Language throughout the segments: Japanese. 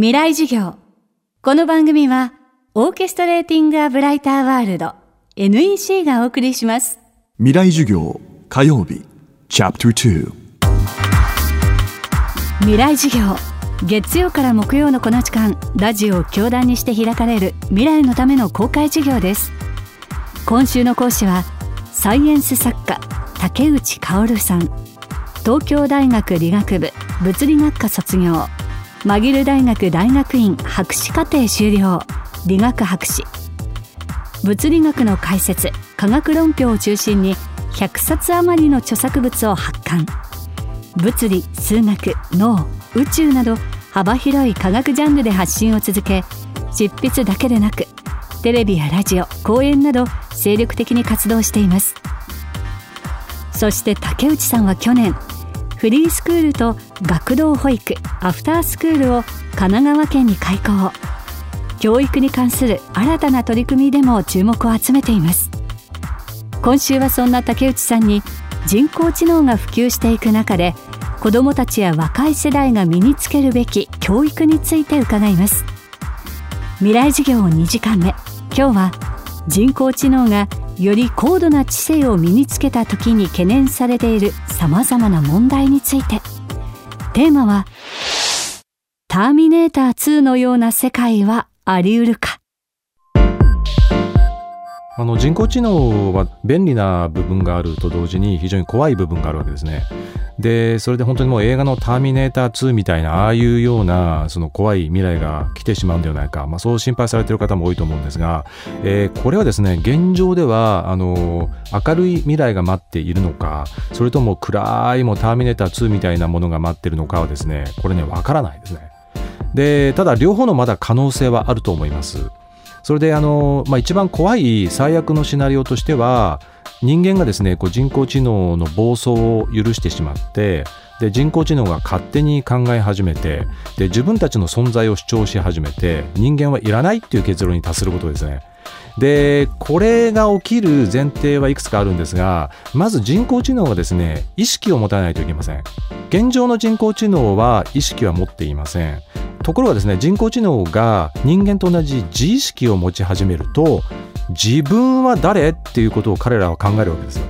未来授業。この番組はオーケストレーティング・ア・ブライター・ワールド NEC がお送りします。未来授業火曜日チャプター未来授業。月曜から木曜のこの時間ラジオを教壇にして開かれる未来のための公開授業です。今週の講師はサイエンス作家竹内薫さん。東京大学理学部物理学科卒業マギル大学大学院博士課程修了。理学博士。物理学の解説。科学論評を中心に100冊余りの著作物を発刊。物理数学脳宇宙など幅広い科学ジャンルで発信を続け執筆だけでなくテレビやラジオ講演など精力的に活動しています。そして竹内さんは去年フリースクールと学童保育アフタースクールを神奈川県に開校。教育に関する新たな取り組みでも注目を集めています。今週はそんな竹内さんに人工知能が普及していく中で子どもたちや若い世代が身につけるべき教育について伺います。未来授業2時間目。今日は人工知能がより高度な知性を身につけた時に懸念されているさまざまな問題について。テーマはターミネーター2のような世界はあり得るか。あの人工知能は便利な部分があると同時に非常に怖い部分があるわけですね。でそれで本当にもう映画の「ターミネーター2」みたいなああいうようなその怖い未来が来てしまうんではないか、まあ、そう心配されている方も多いと思うんですが、えー、これはですね現状ではあの明るい未来が待っているのかそれとも暗いもターミネーター2みたいなものが待っているのかはですねこれねわからないですね。でただ両方のまだ可能性はあると思います。それであの、まあ、一番怖い最悪のシナリオとしては人間がですねこう人工知能の暴走を許してしまってで人工知能が勝手に考え始めてで自分たちの存在を主張し始めて人間はいらないっていう結論に達することですね。でこれが起きる前提はいくつかあるんですがまず人工知能がですね意識を持たないといけません現状の人工知能は意識は持っていませんところがですね人工知能が人間と同じ自意識を持ち始めると自分は誰っていうことを彼らは考えるわけですよ。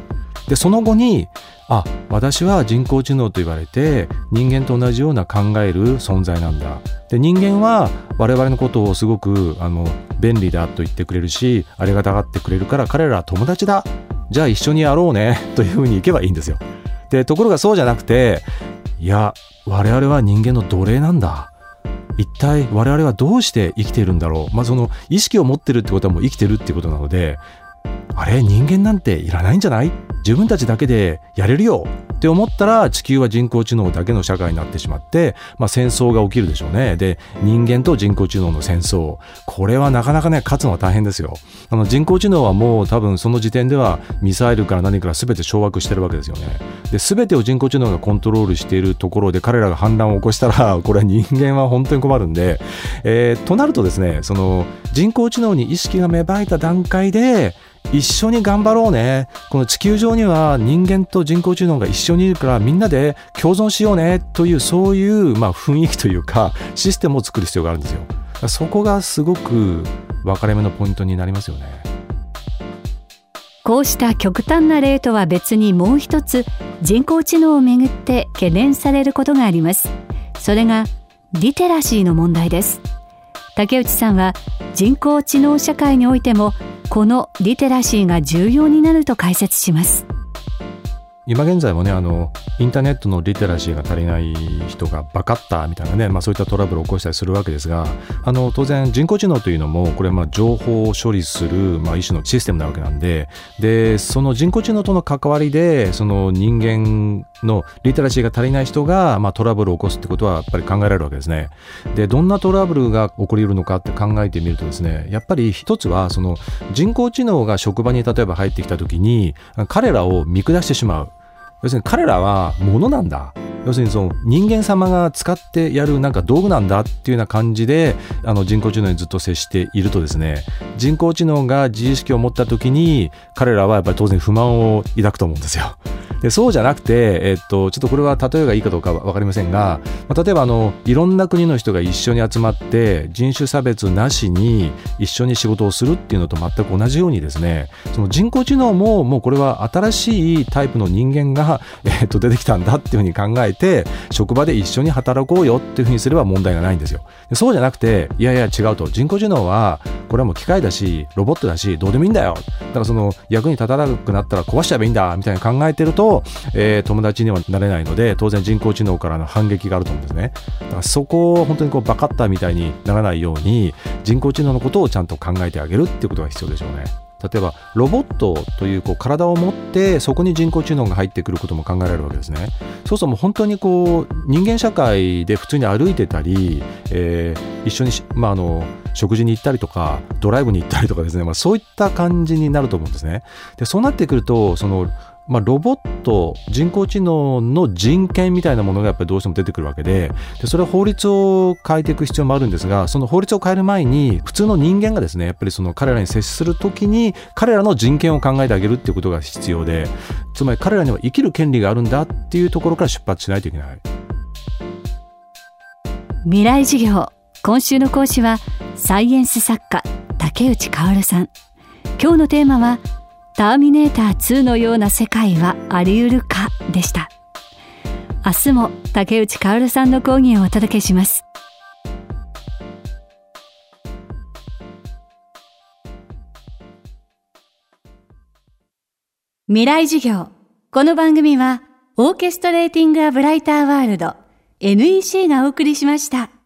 でその後にあ私は人工知能と言われて人間と同じような考える存在なんだ。で人間は我々のことをすごくあの便利だと言ってくれるしありがたがってくれるから彼らは友達だ。じゃあ一緒にやろうねというふうにいけばいいんですよ。でところがそうじゃなくていや我々は人間の奴隷なんだ。一体我々はどうして生きているんだろう、まあ、その意識を持ってるってことはもう生きてるってことなのであれ？人間なんていらないんじゃない？自分たちだけでやれるよって思ったら地球は人工知能だけの社会になってしまって、まあ、戦争が起きるでしょうね。で人間と人工知能の戦争。これはなかなかね勝つのは大変ですよ。あの人工知能はもう多分その時点ではミサイルから何から全て掌握してるわけですよね。で全てを人工知能がコントロールしているところで彼らが反乱を起こしたら これは人間は本当に困るんで、えー、となるとですねその人工知能に意識が芽生えた段階で一緒に頑張ろうね。この地球上には人間と人工知能が一緒にいるからみんなで共存しようね。というそういう、まあ、雰囲気というかシステムを作る必要があるんですよ。そこがすごく分かれ目のポイントになりますよね。こうした極端な例とは別にもう一つ人工知能をめぐって懸念されることがあります。それがリテラシーの問題です。竹内さんは人工知能社会においてもこのリテラシーが重要になると解説します。今現在もねあのインターネットのリテラシーが足りない人がバカったみたいなね、まあ、そういったトラブルを起こしたりするわけですがあの当然人工知能というのもこれまあ情報を処理する、まあ、一種のシステムなわけなんででその人工知能との関わりでその人間のリテラシーが足りない人が、まあ、トラブルを起こすってことはやっぱり考えられるわけですね。でどんなトラブルが起こり得るのかって考えてみるとですねやっぱり一つはその人工知能が職場に例えば入ってきた時に彼らを見下してしまう要するに彼らはものなんだ。要するにその人間様が使ってやるなんか道具なんだっていうような感じであの人工知能にずっと接しているとですね人工知能が自意識を持った時に彼らはやっぱり当然不満を抱くと思うんですよ。でそうじゃなくて、えっと、ちょっとこれは例えがいいかどうか分かりませんが、まあ、例えばあのいろんな国の人が一緒に集まって人種差別なしに一緒に仕事をするっていうのと全く同じようにですねその人工知能ももうこれは新しいタイプの人間が、えっと、出てきたんだっていうふうに考えて職場で一緒に働こうよっていうふうにすれば問題がないんですよ。そうじゃなくていやいや違うと。人工知能はこれはもう機械だしロボットだしどうでもいいんだよ。だからその役に立たなくなったら壊しちゃえばいいんだみたいな考えてると、えー、友達にはなれないので当然人工知能からの反撃があると思うんですね。だからそこを本当にこうバカッターみたいにならないように人工知能のことをちゃんと考えてあげるっていうことが必要でしょうね。例えばロボットというこう体を持ってそこに人工知能が入ってくることも考えられるわけですね。そうするとも本当にこう人間社会で普通に歩いてたり、えー、一緒に、まあ、あの食事に行ったりとかドライブに行ったりとかですね、まあ、そういった感じになると思うんですね。でそうなってくるとそのまあ、ロボット人工知能の人権みたいなものがやっぱりどうしても出てくるわけででそれは法律を変えていく必要もあるんですがその法律を変える前に普通の人間がですねやっぱりその彼らに接する時に彼らの人権を考えてあげるっていうことが必要でつまり彼らには生きる権利があるんだっていうところから出発しないといけない。未来授業今週の講師はサイエンス作家竹内薫さん。今日のテーマはターミネーター2のような世界はあり得るかでした。明日も竹内薫さんの講義をお届けします。未来授業。この番組はオーケストレーティング・ア・ブライター・ワールド。NEC がお送りしました。